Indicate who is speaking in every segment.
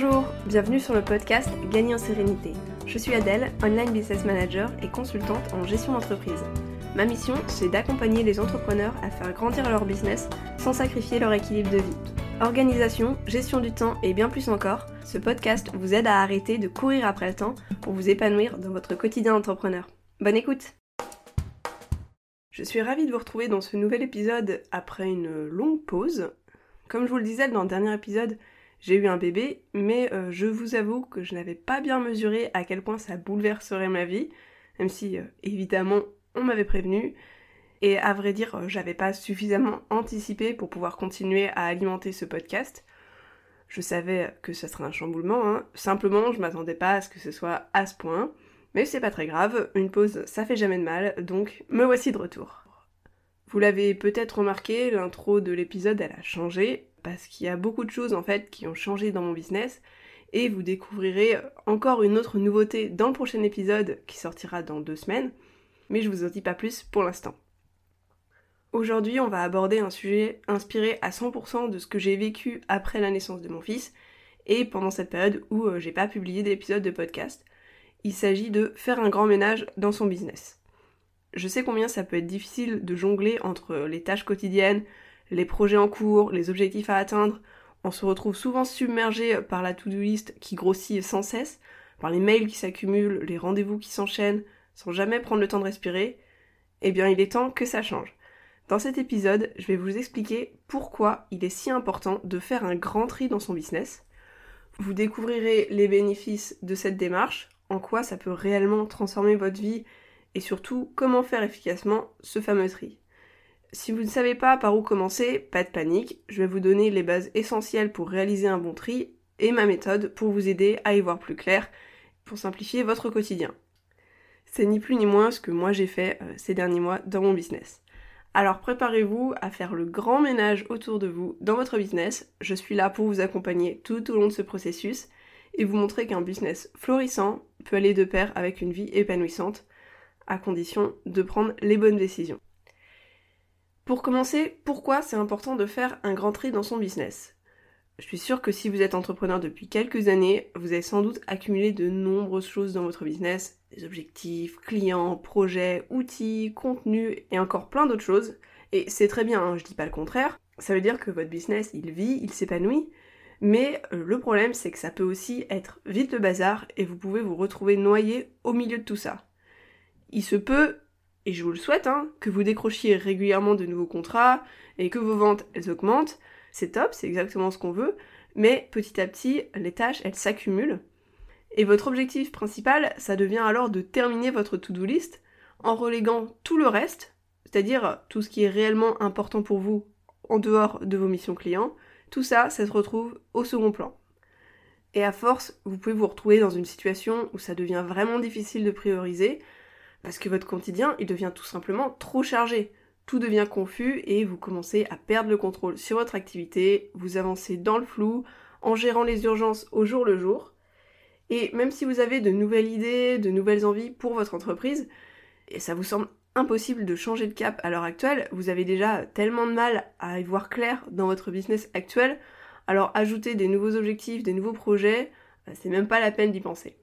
Speaker 1: Bonjour, bienvenue sur le podcast Gagner en sérénité. Je suis Adèle, online business manager et consultante en gestion d'entreprise. Ma mission, c'est d'accompagner les entrepreneurs à faire grandir leur business sans sacrifier leur équilibre de vie. Organisation, gestion du temps et bien plus encore, ce podcast vous aide à arrêter de courir après le temps pour vous épanouir dans votre quotidien d'entrepreneur. Bonne écoute Je suis ravie de vous retrouver dans ce nouvel épisode après une longue pause. Comme je vous le disais dans le dernier épisode, j'ai eu un bébé, mais euh, je vous avoue que je n'avais pas bien mesuré à quel point ça bouleverserait ma vie, même si euh, évidemment on m'avait prévenu. Et à vrai dire, euh, j'avais pas suffisamment anticipé pour pouvoir continuer à alimenter ce podcast. Je savais que ce serait un chamboulement, hein. simplement je m'attendais pas à ce que ce soit à ce point. Mais c'est pas très grave, une pause ça fait jamais de mal, donc me voici de retour. Vous l'avez peut-être remarqué, l'intro de l'épisode elle a changé, parce qu'il y a beaucoup de choses en fait qui ont changé dans mon business et vous découvrirez encore une autre nouveauté dans le prochain épisode qui sortira dans deux semaines, mais je vous en dis pas plus pour l'instant. Aujourd'hui, on va aborder un sujet inspiré à 100% de ce que j'ai vécu après la naissance de mon fils et pendant cette période où euh, j'ai pas publié d'épisode de podcast. Il s'agit de faire un grand ménage dans son business. Je sais combien ça peut être difficile de jongler entre les tâches quotidiennes, les projets en cours, les objectifs à atteindre, on se retrouve souvent submergé par la to-do list qui grossit sans cesse, par les mails qui s'accumulent, les rendez-vous qui s'enchaînent, sans jamais prendre le temps de respirer, eh bien il est temps que ça change. Dans cet épisode, je vais vous expliquer pourquoi il est si important de faire un grand tri dans son business. Vous découvrirez les bénéfices de cette démarche, en quoi ça peut réellement transformer votre vie et surtout comment faire efficacement ce fameux tri. Si vous ne savez pas par où commencer, pas de panique, je vais vous donner les bases essentielles pour réaliser un bon tri et ma méthode pour vous aider à y voir plus clair, pour simplifier votre quotidien. C'est ni plus ni moins ce que moi j'ai fait euh, ces derniers mois dans mon business. Alors préparez-vous à faire le grand ménage autour de vous dans votre business. Je suis là pour vous accompagner tout au long de ce processus et vous montrer qu'un business florissant peut aller de pair avec une vie épanouissante, à condition de prendre les bonnes décisions. Pour commencer, pourquoi c'est important de faire un grand tri dans son business? Je suis sûre que si vous êtes entrepreneur depuis quelques années, vous avez sans doute accumulé de nombreuses choses dans votre business, des objectifs, clients, projets, outils, contenus et encore plein d'autres choses. Et c'est très bien, hein, je dis pas le contraire. Ça veut dire que votre business, il vit, il s'épanouit. Mais euh, le problème, c'est que ça peut aussi être vite le bazar et vous pouvez vous retrouver noyé au milieu de tout ça. Il se peut et je vous le souhaite, hein, que vous décrochiez régulièrement de nouveaux contrats et que vos ventes elles augmentent. C'est top, c'est exactement ce qu'on veut, mais petit à petit, les tâches elles s'accumulent. Et votre objectif principal, ça devient alors de terminer votre to-do list en reléguant tout le reste, c'est-à-dire tout ce qui est réellement important pour vous en dehors de vos missions clients, tout ça, ça se retrouve au second plan. Et à force, vous pouvez vous retrouver dans une situation où ça devient vraiment difficile de prioriser, parce que votre quotidien, il devient tout simplement trop chargé. Tout devient confus et vous commencez à perdre le contrôle sur votre activité, vous avancez dans le flou, en gérant les urgences au jour le jour. Et même si vous avez de nouvelles idées, de nouvelles envies pour votre entreprise, et ça vous semble impossible de changer de cap à l'heure actuelle, vous avez déjà tellement de mal à y voir clair dans votre business actuel, alors ajouter des nouveaux objectifs, des nouveaux projets, bah, c'est même pas la peine d'y penser.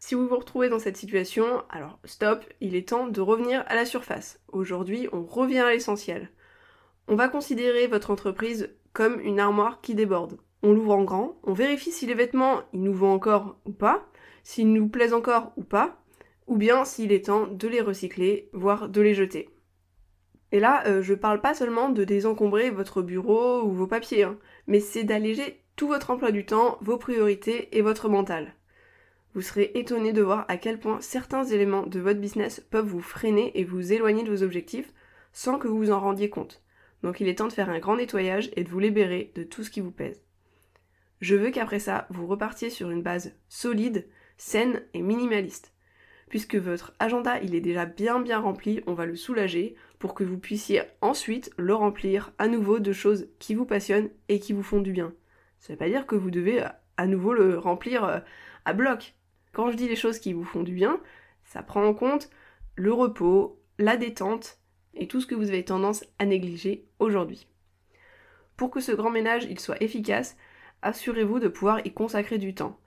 Speaker 1: Si vous vous retrouvez dans cette situation, alors stop, il est temps de revenir à la surface. Aujourd'hui, on revient à l'essentiel. On va considérer votre entreprise comme une armoire qui déborde. On l'ouvre en grand, on vérifie si les vêtements, ils nous vont encore ou pas, s'ils nous plaisent encore ou pas, ou bien s'il est temps de les recycler, voire de les jeter. Et là, euh, je parle pas seulement de désencombrer votre bureau ou vos papiers, hein, mais c'est d'alléger tout votre emploi du temps, vos priorités et votre mental vous serez étonné de voir à quel point certains éléments de votre business peuvent vous freiner et vous éloigner de vos objectifs sans que vous vous en rendiez compte. Donc il est temps de faire un grand nettoyage et de vous libérer de tout ce qui vous pèse. Je veux qu'après ça, vous repartiez sur une base solide, saine et minimaliste. Puisque votre agenda il est déjà bien bien rempli, on va le soulager pour que vous puissiez ensuite le remplir à nouveau de choses qui vous passionnent et qui vous font du bien. Ça veut pas dire que vous devez à nouveau le remplir euh, à bloc. Quand je dis les choses qui vous font du bien, ça prend en compte le repos, la détente et tout ce que vous avez tendance à négliger aujourd'hui. Pour que ce grand ménage il soit efficace, assurez-vous de pouvoir y consacrer du temps.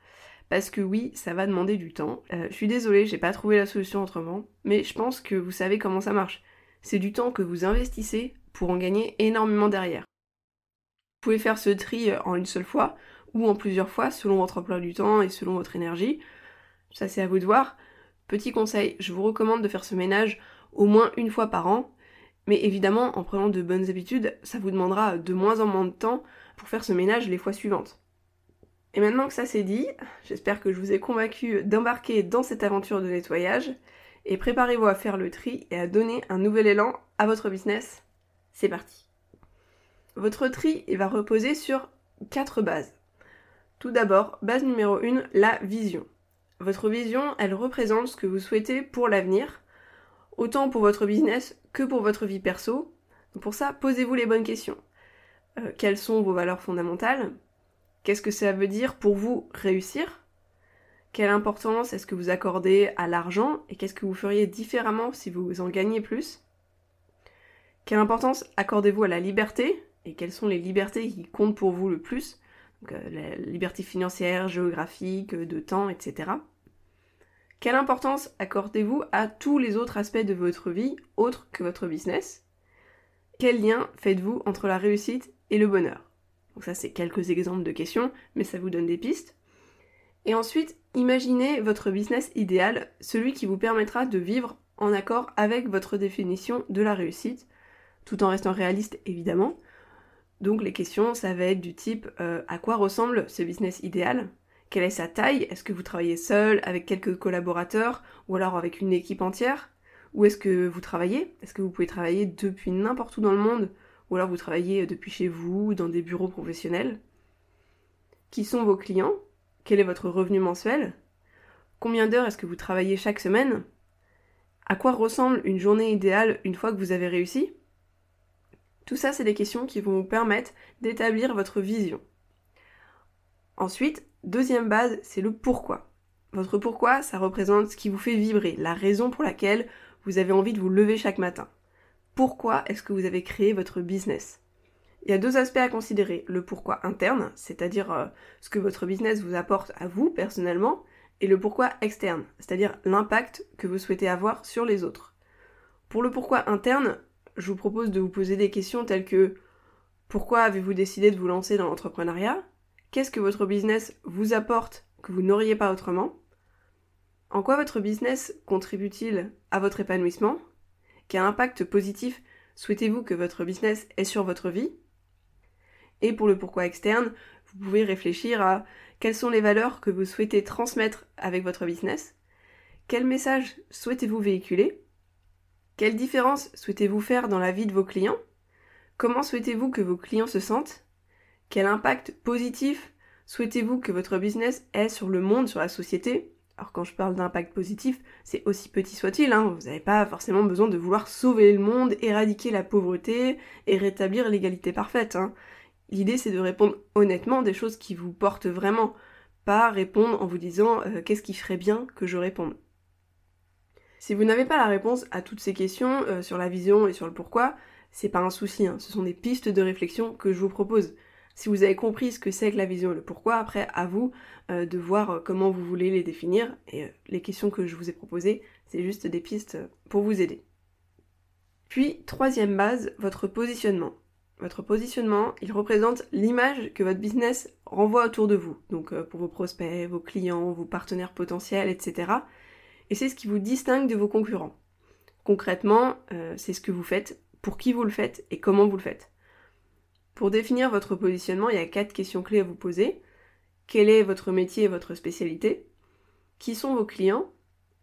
Speaker 1: Parce que oui, ça va demander du temps. Euh, je suis désolée, j'ai pas trouvé la solution autrement, mais je pense que vous savez comment ça marche. C'est du temps que vous investissez pour en gagner énormément derrière. Vous pouvez faire ce tri en une seule fois ou en plusieurs fois selon votre emploi du temps et selon votre énergie. Ça c'est à vous de voir. Petit conseil, je vous recommande de faire ce ménage au moins une fois par an, mais évidemment en prenant de bonnes habitudes, ça vous demandera de moins en moins de temps pour faire ce ménage les fois suivantes. Et maintenant que ça c'est dit, j'espère que je vous ai convaincu d'embarquer dans cette aventure de nettoyage et préparez-vous à faire le tri et à donner un nouvel élan à votre business. C'est parti. Votre tri va reposer sur quatre bases. Tout d'abord, base numéro 1, la vision. Votre vision, elle représente ce que vous souhaitez pour l'avenir, autant pour votre business que pour votre vie perso. Pour ça, posez-vous les bonnes questions. Euh, quelles sont vos valeurs fondamentales? Qu'est-ce que ça veut dire pour vous réussir? Quelle importance est-ce que vous accordez à l'argent? Et qu'est-ce que vous feriez différemment si vous en gagnez plus? Quelle importance accordez-vous à la liberté? Et quelles sont les libertés qui comptent pour vous le plus? Donc, euh, la liberté financière, géographique, de temps, etc. Quelle importance accordez-vous à tous les autres aspects de votre vie autres que votre business? Quel lien faites-vous entre la réussite et le bonheur? Donc ça c'est quelques exemples de questions, mais ça vous donne des pistes. Et ensuite, imaginez votre business idéal, celui qui vous permettra de vivre en accord avec votre définition de la réussite, tout en restant réaliste évidemment. Donc les questions, ça va être du type euh, à quoi ressemble ce business idéal? Quelle est sa taille? Est-ce que vous travaillez seul, avec quelques collaborateurs, ou alors avec une équipe entière? Où est-ce que vous travaillez? Est-ce que vous pouvez travailler depuis n'importe où dans le monde? Ou alors vous travaillez depuis chez vous, dans des bureaux professionnels? Qui sont vos clients? Quel est votre revenu mensuel? Combien d'heures est-ce que vous travaillez chaque semaine? À quoi ressemble une journée idéale une fois que vous avez réussi? Tout ça, c'est des questions qui vont vous permettre d'établir votre vision. Ensuite, Deuxième base, c'est le pourquoi. Votre pourquoi, ça représente ce qui vous fait vibrer, la raison pour laquelle vous avez envie de vous lever chaque matin. Pourquoi est-ce que vous avez créé votre business? Il y a deux aspects à considérer. Le pourquoi interne, c'est-à-dire euh, ce que votre business vous apporte à vous personnellement, et le pourquoi externe, c'est-à-dire l'impact que vous souhaitez avoir sur les autres. Pour le pourquoi interne, je vous propose de vous poser des questions telles que pourquoi avez-vous décidé de vous lancer dans l'entrepreneuriat? Qu'est-ce que votre business vous apporte que vous n'auriez pas autrement? En quoi votre business contribue-t-il à votre épanouissement? Quel impact positif souhaitez-vous que votre business ait sur votre vie? Et pour le pourquoi externe, vous pouvez réfléchir à quelles sont les valeurs que vous souhaitez transmettre avec votre business? Quel message souhaitez-vous véhiculer? Quelle différence souhaitez-vous faire dans la vie de vos clients? Comment souhaitez-vous que vos clients se sentent? Quel impact positif souhaitez-vous que votre business ait sur le monde, sur la société? Alors quand je parle d'impact positif, c'est aussi petit soit-il, hein. vous n'avez pas forcément besoin de vouloir sauver le monde, éradiquer la pauvreté et rétablir l'égalité parfaite. Hein. L'idée c'est de répondre honnêtement des choses qui vous portent vraiment, pas répondre en vous disant euh, qu'est-ce qui ferait bien que je réponde? Si vous n'avez pas la réponse à toutes ces questions euh, sur la vision et sur le pourquoi, c'est pas un souci, hein. ce sont des pistes de réflexion que je vous propose. Si vous avez compris ce que c'est que la vision et le pourquoi, après à vous euh, de voir euh, comment vous voulez les définir. Et les questions que je vous ai proposées, c'est juste des pistes pour vous aider. Puis, troisième base, votre positionnement. Votre positionnement, il représente l'image que votre business renvoie autour de vous. Donc pour vos prospects, vos clients, vos partenaires potentiels, etc. Et c'est ce qui vous distingue de vos concurrents. Concrètement, c'est ce que vous faites, pour qui vous le faites et comment vous le faites. Pour définir votre positionnement, il y a quatre questions clés à vous poser. Quel est votre métier et votre spécialité? Qui sont vos clients?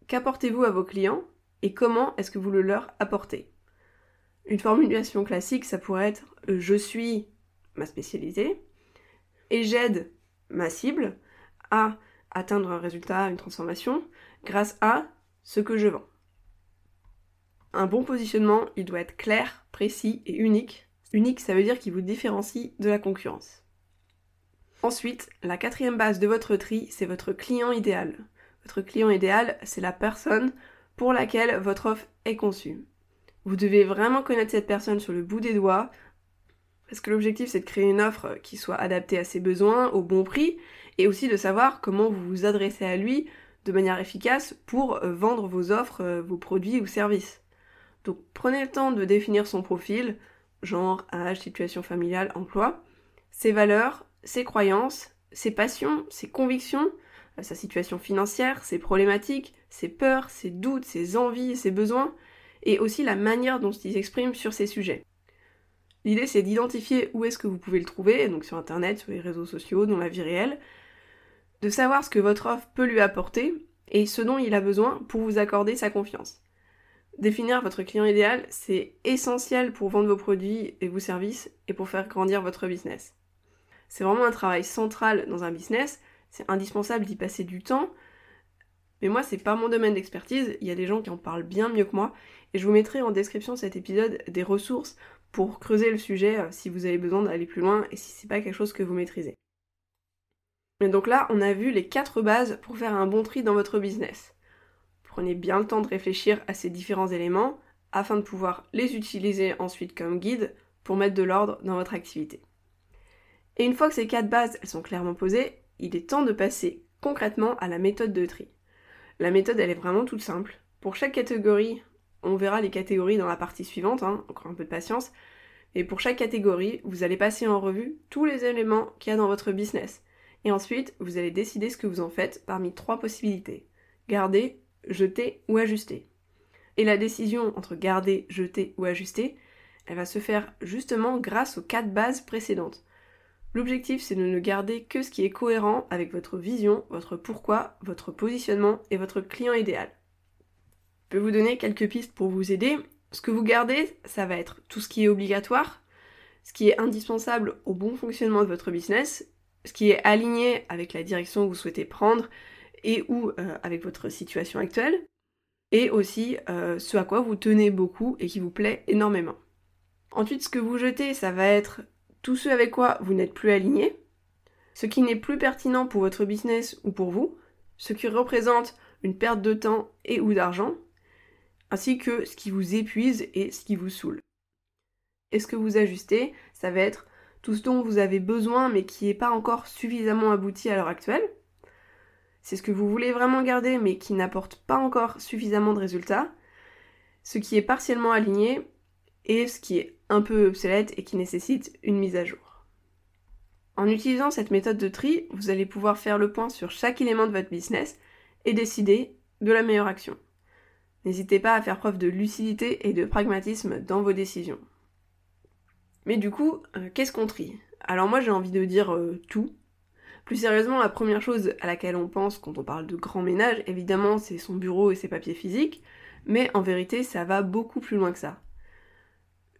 Speaker 1: Qu'apportez-vous à vos clients? Et comment est-ce que vous le leur apportez? Une formulation classique, ça pourrait être euh, je suis ma spécialité et j'aide ma cible à atteindre un résultat, une transformation, grâce à ce que je vends. Un bon positionnement, il doit être clair, précis et unique Unique, ça veut dire qu'il vous différencie de la concurrence. Ensuite, la quatrième base de votre tri, c'est votre client idéal. Votre client idéal, c'est la personne pour laquelle votre offre est conçue. Vous devez vraiment connaître cette personne sur le bout des doigts. Parce que l'objectif c'est de créer une offre qui soit adaptée à ses besoins, au bon prix, et aussi de savoir comment vous vous adressez à lui de manière efficace pour euh, vendre vos offres, euh, vos produits ou services. Donc prenez le temps de définir son profil, genre, âge, situation familiale, emploi, ses valeurs, ses croyances, ses passions, ses convictions, euh, sa situation financière, ses problématiques, ses peurs, ses doutes, ses envies, ses besoins, et aussi la manière dont il s'exprime sur ces sujets. L'idée c'est d'identifier où est-ce que vous pouvez le trouver, donc sur internet, sur les réseaux sociaux, dans la vie réelle, de savoir ce que votre offre peut lui apporter et ce dont il a besoin pour vous accorder sa confiance. Définir votre client idéal, c'est essentiel pour vendre vos produits et vos services et pour faire grandir votre business. C'est vraiment un travail central dans un business, c'est indispensable d'y passer du temps, mais moi c'est pas mon domaine d'expertise, il y a des gens qui en parlent bien mieux que moi, et je vous mettrai en description de cet épisode des ressources pour creuser le sujet euh, si vous avez besoin d'aller plus loin et si c'est pas quelque chose que vous maîtrisez. Et donc là, on a vu les quatre bases pour faire un bon tri dans votre business. Prenez bien le temps de réfléchir à ces différents éléments afin de pouvoir les utiliser ensuite comme guide pour mettre de l'ordre dans votre activité. Et une fois que ces quatre bases sont clairement posées, il est temps de passer concrètement à la méthode de tri. La méthode elle est vraiment toute simple. Pour chaque catégorie, on verra les catégories dans la partie suivante, hein, encore un peu de patience. Et pour chaque catégorie, vous allez passer en revue tous les éléments qu'il y a dans votre business. Et ensuite, vous allez décider ce que vous en faites parmi trois possibilités. Garder, jeter ou ajuster. Et la décision entre garder, jeter ou ajuster, elle va se faire justement grâce aux quatre bases précédentes. L'objectif, c'est de ne garder que ce qui est cohérent avec votre vision, votre pourquoi, votre positionnement et votre client idéal. Je peux vous donner quelques pistes pour vous aider. Ce que vous gardez, ça va être tout ce qui est obligatoire, ce qui est indispensable au bon fonctionnement de votre business, ce qui est aligné avec la direction que vous souhaitez prendre et ou euh, avec votre situation actuelle, et aussi euh, ce à quoi vous tenez beaucoup et qui vous plaît énormément. Ensuite, ce que vous jetez, ça va être tout ce avec quoi vous n'êtes plus aligné, ce qui n'est plus pertinent pour votre business ou pour vous, ce qui représente une perte de temps et ou d'argent, ainsi que ce qui vous épuise et ce qui vous saoule. Et ce que vous ajustez, ça va être tout ce dont vous avez besoin mais qui n'est pas encore suffisamment abouti à l'heure actuelle. C'est ce que vous voulez vraiment garder mais qui n'apporte pas encore suffisamment de résultats. Ce qui est partiellement aligné et ce qui est un peu obsolète et qui nécessite une mise à jour. En utilisant cette méthode de tri, vous allez pouvoir faire le point sur chaque élément de votre business et décider de la meilleure action. N'hésitez pas à faire preuve de lucidité et de pragmatisme dans vos décisions. Mais du coup, euh, qu'est-ce qu'on trie? Alors moi j'ai envie de dire euh, tout. Plus sérieusement, la première chose à laquelle on pense quand on parle de grand ménage, évidemment, c'est son bureau et ses papiers physiques, mais en vérité, ça va beaucoup plus loin que ça.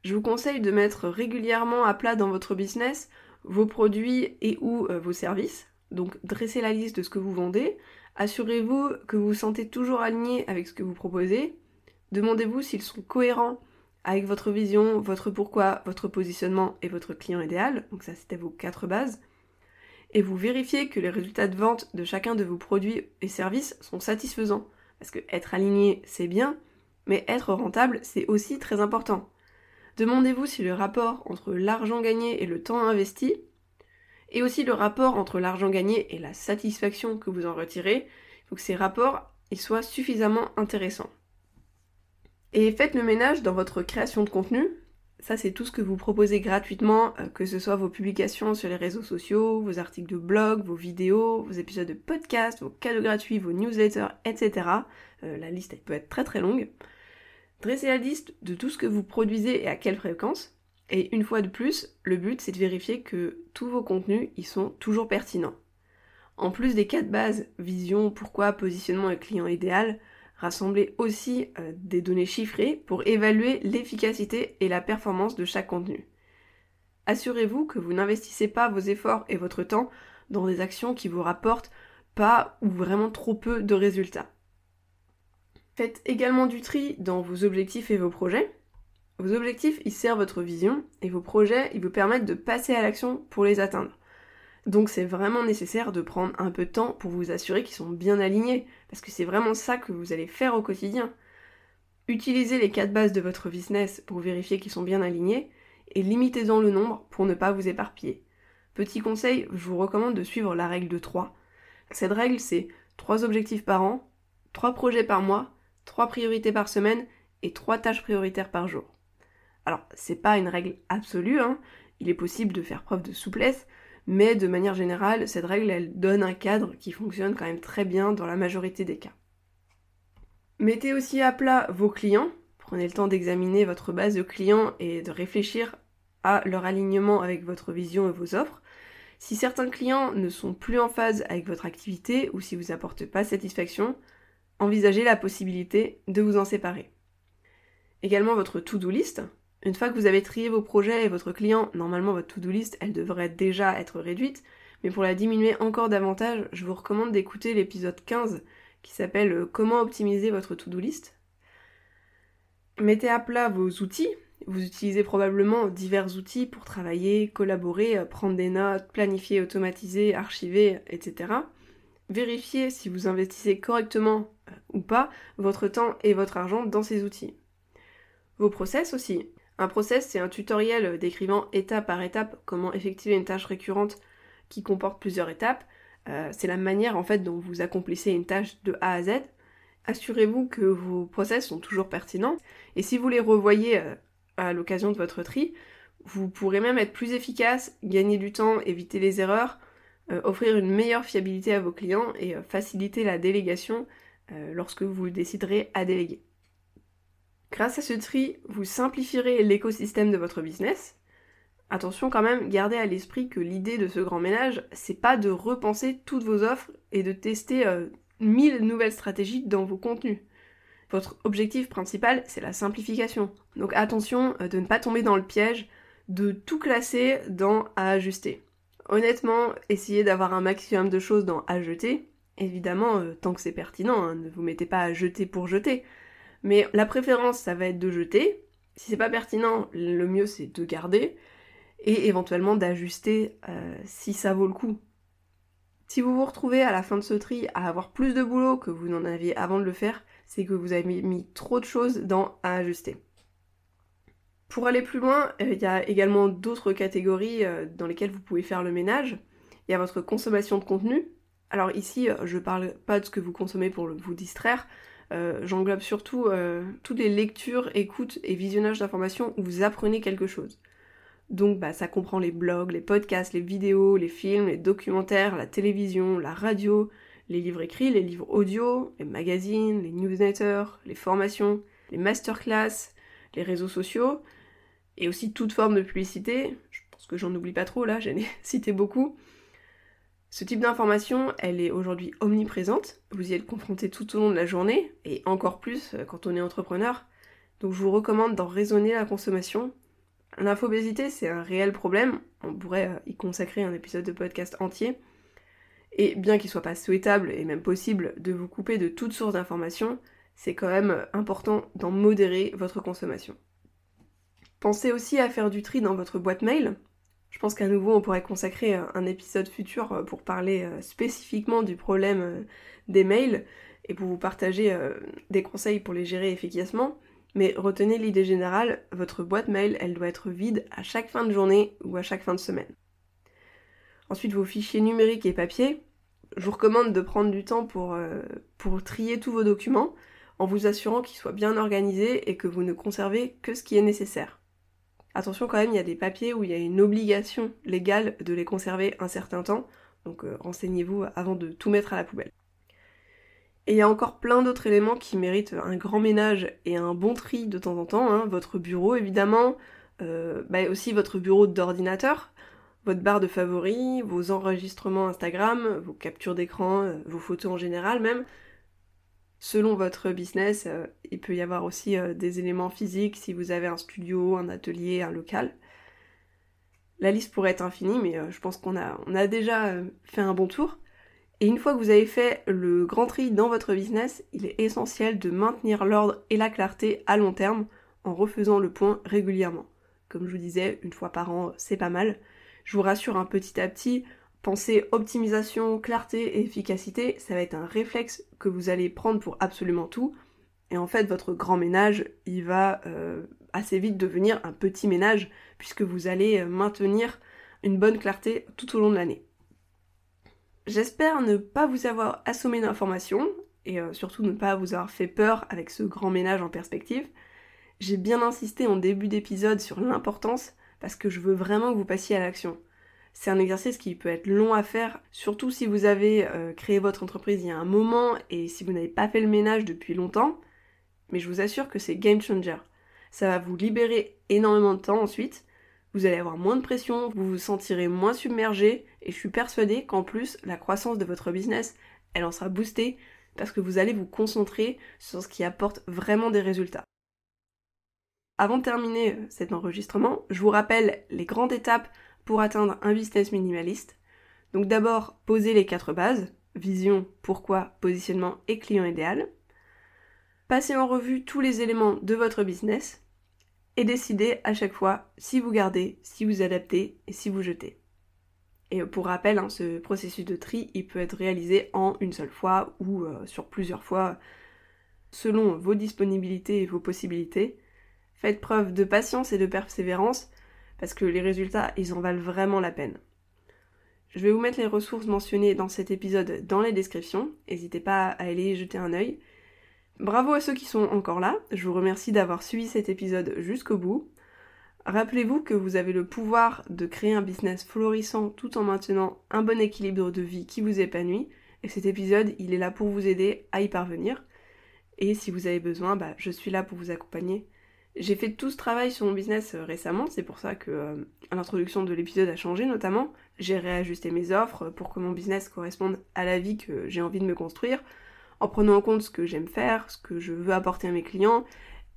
Speaker 1: Je vous conseille de mettre régulièrement à plat dans votre business vos produits et ou euh, vos services. Donc dressez la liste de ce que vous vendez, Assurez-vous que vous vous sentez toujours aligné avec ce que vous proposez. Demandez-vous s'ils sont cohérents avec votre vision, votre pourquoi, votre positionnement et votre client idéal. Donc ça c'était vos quatre bases. Et vous vérifiez que les résultats de vente de chacun de vos produits et services sont satisfaisants. Parce que être aligné c'est bien, mais être rentable c'est aussi très important. Demandez-vous si le rapport entre l'argent gagné et le temps investi et aussi le rapport entre l'argent gagné et la satisfaction que vous en retirez. Il faut que ces rapports ils soient suffisamment intéressants. Et faites le ménage dans votre création de contenu. Ça, c'est tout ce que vous proposez gratuitement, euh, que ce soit vos publications sur les réseaux sociaux, vos articles de blog, vos vidéos, vos épisodes de podcast, vos cadeaux gratuits, vos newsletters, etc. Euh, la liste, elle peut être très très longue. Dressez la liste de tout ce que vous produisez et à quelle fréquence. Et une fois de plus, le but c'est de vérifier que tous vos contenus ils sont toujours pertinents. En plus des quatre bases, vision, pourquoi, positionnement et client idéal, rassemblez aussi euh, des données chiffrées pour évaluer l'efficacité et la performance de chaque contenu. Assurez-vous que vous n'investissez pas vos efforts et votre temps dans des actions qui vous rapportent pas ou vraiment trop peu de résultats. Faites également du tri dans vos objectifs et vos projets. Vos objectifs, ils servent votre vision et vos projets, ils vous permettent de passer à l'action pour les atteindre. Donc c'est vraiment nécessaire de prendre un peu de temps pour vous assurer qu'ils sont bien alignés, parce que c'est vraiment ça que vous allez faire au quotidien. Utilisez les quatre bases de votre business pour vérifier qu'ils sont bien alignés, et limitez-en le nombre pour ne pas vous éparpiller. Petit conseil, je vous recommande de suivre la règle de 3. Cette règle, c'est 3 objectifs par an, 3 projets par mois, 3 priorités par semaine et 3 tâches prioritaires par jour. Alors, c'est pas une règle absolue, hein. il est possible de faire preuve de souplesse, mais de manière générale, cette règle, elle donne un cadre qui fonctionne quand même très bien dans la majorité des cas. Mettez aussi à plat vos clients, prenez le temps d'examiner votre base de clients et de réfléchir à leur alignement avec votre vision et vos offres. Si certains clients ne sont plus en phase avec votre activité ou si vous n'apportez pas satisfaction, envisagez la possibilité de vous en séparer. Également votre to-do list, une fois que vous avez trié vos projets et votre client, normalement votre to-do list, elle devrait déjà être réduite, mais pour la diminuer encore davantage, je vous recommande d'écouter l'épisode 15 qui s'appelle euh, Comment optimiser votre to-do list. Mettez à plat vos outils. Vous utilisez probablement divers outils pour travailler, collaborer, euh, prendre des notes, planifier, automatiser, archiver, etc. Vérifiez si vous investissez correctement euh, ou pas votre temps et votre argent dans ces outils. Vos process aussi. Un process, c'est un tutoriel décrivant étape par étape comment effectuer une tâche récurrente qui comporte plusieurs étapes. Euh, c'est la manière en fait dont vous accomplissez une tâche de A à Z. Assurez-vous que vos process sont toujours pertinents et si vous les revoyez euh, à l'occasion de votre tri, vous pourrez même être plus efficace, gagner du temps, éviter les erreurs, euh, offrir une meilleure fiabilité à vos clients et faciliter la délégation lorsque vous déciderez à déléguer. Grâce à ce tri, vous simplifierez l'écosystème de votre business. Attention quand même, gardez à l'esprit que l'idée de ce grand ménage, c'est pas de repenser toutes vos offres et de tester euh, mille nouvelles stratégies dans vos contenus. Votre objectif principal, c'est la simplification. Donc attention euh, de ne pas tomber dans le piège de tout classer dans à ajuster. Honnêtement, essayez d'avoir un maximum de choses dans à jeter. Évidemment, euh, tant que c'est pertinent, hein, ne vous mettez pas à jeter pour jeter. Mais la préférence, ça va être de jeter. Si c'est pas pertinent, le mieux c'est de garder et éventuellement d'ajuster euh, si ça vaut le coup. Si vous vous retrouvez à la fin de ce tri à avoir plus de boulot que vous n'en aviez avant de le faire, c'est que vous avez mis trop de choses dans à ajuster. Pour aller plus loin, euh, il y a également d'autres catégories euh, dans lesquelles vous pouvez faire le ménage. Il y a votre consommation de contenu. Alors ici, je parle pas de ce que vous consommez pour vous distraire, euh, j'englobe surtout euh, toutes les lectures, écoutes et visionnages d'informations où vous apprenez quelque chose. Donc bah, ça comprend les blogs, les podcasts, les vidéos, les films, les documentaires, la télévision, la radio, les livres écrits, les livres audio, les magazines, les newsletters, les formations, les masterclass, les réseaux sociaux, et aussi toute forme de publicité. Je pense que j'en oublie pas trop là, j'en ai cité beaucoup. Ce type d'information, elle est aujourd'hui omniprésente, vous y êtes confronté tout au long de la journée, et encore plus euh, quand on est entrepreneur, donc je vous recommande d'en raisonner la consommation. L'infobésité, c'est un réel problème, on pourrait euh, y consacrer un épisode de podcast entier, et bien qu'il soit pas souhaitable et même possible de vous couper de toute source d'information, c'est quand même euh, important d'en modérer votre consommation. Pensez aussi à faire du tri dans votre boîte mail, je pense qu'à nouveau, on pourrait consacrer euh, un épisode futur euh, pour parler euh, spécifiquement du problème des mails et pour vous partager des conseils pour les gérer efficacement. Mais retenez l'idée générale, votre boîte mail, elle doit être vide à chaque fin de journée ou à chaque fin de semaine. Ensuite, vos fichiers numériques et papier, je vous recommande de prendre du temps pour, pour trier tous vos documents en vous assurant qu'ils soient bien organisés et que vous ne conservez que ce qui est nécessaire. Attention quand même, il y a des papiers où il y a une obligation légale de les conserver un certain temps, donc euh, renseignez-vous avant de tout mettre à la poubelle. Et il y a encore plein d'autres éléments qui méritent un grand ménage et un bon tri de temps en temps. Hein. Votre bureau évidemment, euh, bah, aussi votre bureau d'ordinateur, votre barre de favoris, vos enregistrements Instagram, vos captures d'écran, euh, vos photos en général même. Selon votre business, euh, il peut y avoir aussi euh, des éléments physiques si vous avez un studio, un atelier, un local. La liste pourrait être infinie, mais euh, je pense qu'on a, a déjà fait un bon tour. Et une fois que vous avez fait le grand tri dans votre business, il est essentiel de maintenir l'ordre et la clarté à long terme en refaisant le point régulièrement. Comme je vous disais, une fois par an, c'est pas mal. Je vous rassure, un petit à petit, Pensez optimisation, clarté et efficacité, ça va être un réflexe que vous allez prendre pour absolument tout. Et en fait, votre grand ménage, il va euh, assez vite devenir un petit ménage puisque vous allez maintenir une bonne clarté tout au long de l'année. J'espère ne pas vous avoir assommé d'informations et surtout ne pas vous avoir fait peur avec ce grand ménage en perspective. J'ai bien insisté en début d'épisode sur l'importance parce que je veux vraiment que vous passiez à l'action. C'est un exercice qui peut être long à faire, surtout si vous avez euh, créé votre entreprise il y a un moment et si vous n'avez pas fait le ménage depuis longtemps. Mais je vous assure que c'est game changer. Ça va vous libérer énormément de temps ensuite. Vous allez avoir moins de pression, vous vous sentirez moins submergé et je suis persuadée qu'en plus la croissance de votre business, elle en sera boostée parce que vous allez vous concentrer sur ce qui apporte vraiment des résultats. Avant de terminer euh, cet enregistrement, je vous rappelle les grandes étapes pour atteindre un business minimaliste. Donc d'abord, poser les quatre bases, vision, pourquoi, positionnement et client idéal. Passer en revue tous les éléments de votre business et décider à chaque fois si vous gardez, si vous adaptez et si vous jetez. Et pour rappel, hein, ce processus de tri, il peut être réalisé en une seule fois ou euh, sur plusieurs fois selon vos disponibilités et vos possibilités. Faites preuve de patience et de persévérance parce que les résultats, ils en valent vraiment la peine. Je vais vous mettre les ressources mentionnées dans cet épisode dans les descriptions, n'hésitez pas à aller y jeter un œil. Bravo à ceux qui sont encore là, je vous remercie d'avoir suivi cet épisode jusqu'au bout. Rappelez-vous que vous avez le pouvoir de créer un business florissant tout en maintenant un bon équilibre de vie qui vous épanouit, et cet épisode, il est là pour vous aider à y parvenir. Et si vous avez besoin, bah, je suis là pour vous accompagner. J'ai fait tout ce travail sur mon business euh, récemment, c'est pour ça que euh, l'introduction de l'épisode a changé notamment. J'ai réajusté mes offres pour que mon business corresponde à la vie que j'ai envie de me construire, en prenant en compte ce que j'aime faire, ce que je veux apporter à mes clients,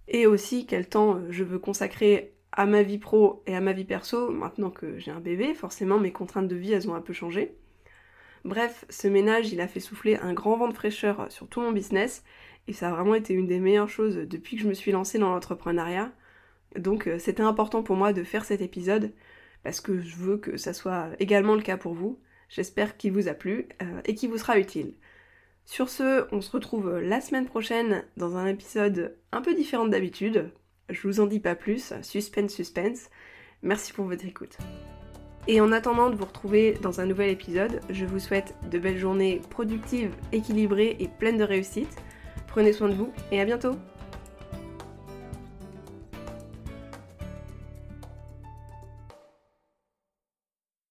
Speaker 1: et aussi quel temps euh, je veux consacrer à ma vie pro et à ma vie perso. Maintenant que j'ai un bébé, forcément mes contraintes de vie elles ont un peu changé. Bref, ce ménage il a fait souffler un grand vent de fraîcheur sur tout mon business et ça a vraiment été une des meilleures choses depuis que je me suis lancée dans l'entrepreneuriat. Donc euh, c'était important pour moi de faire cet épisode parce que je veux que ça soit également le cas pour vous. J'espère qu'il vous a plu euh, et qu'il vous sera utile. Sur ce, on se retrouve la semaine prochaine dans un épisode un peu différent d'habitude. Je vous en dis pas plus, suspense, suspense. Merci pour votre écoute. Et en attendant de vous retrouver dans un nouvel épisode, je vous souhaite de belles journées productives, équilibrées et pleines de réussite. Prenez soin de vous et à bientôt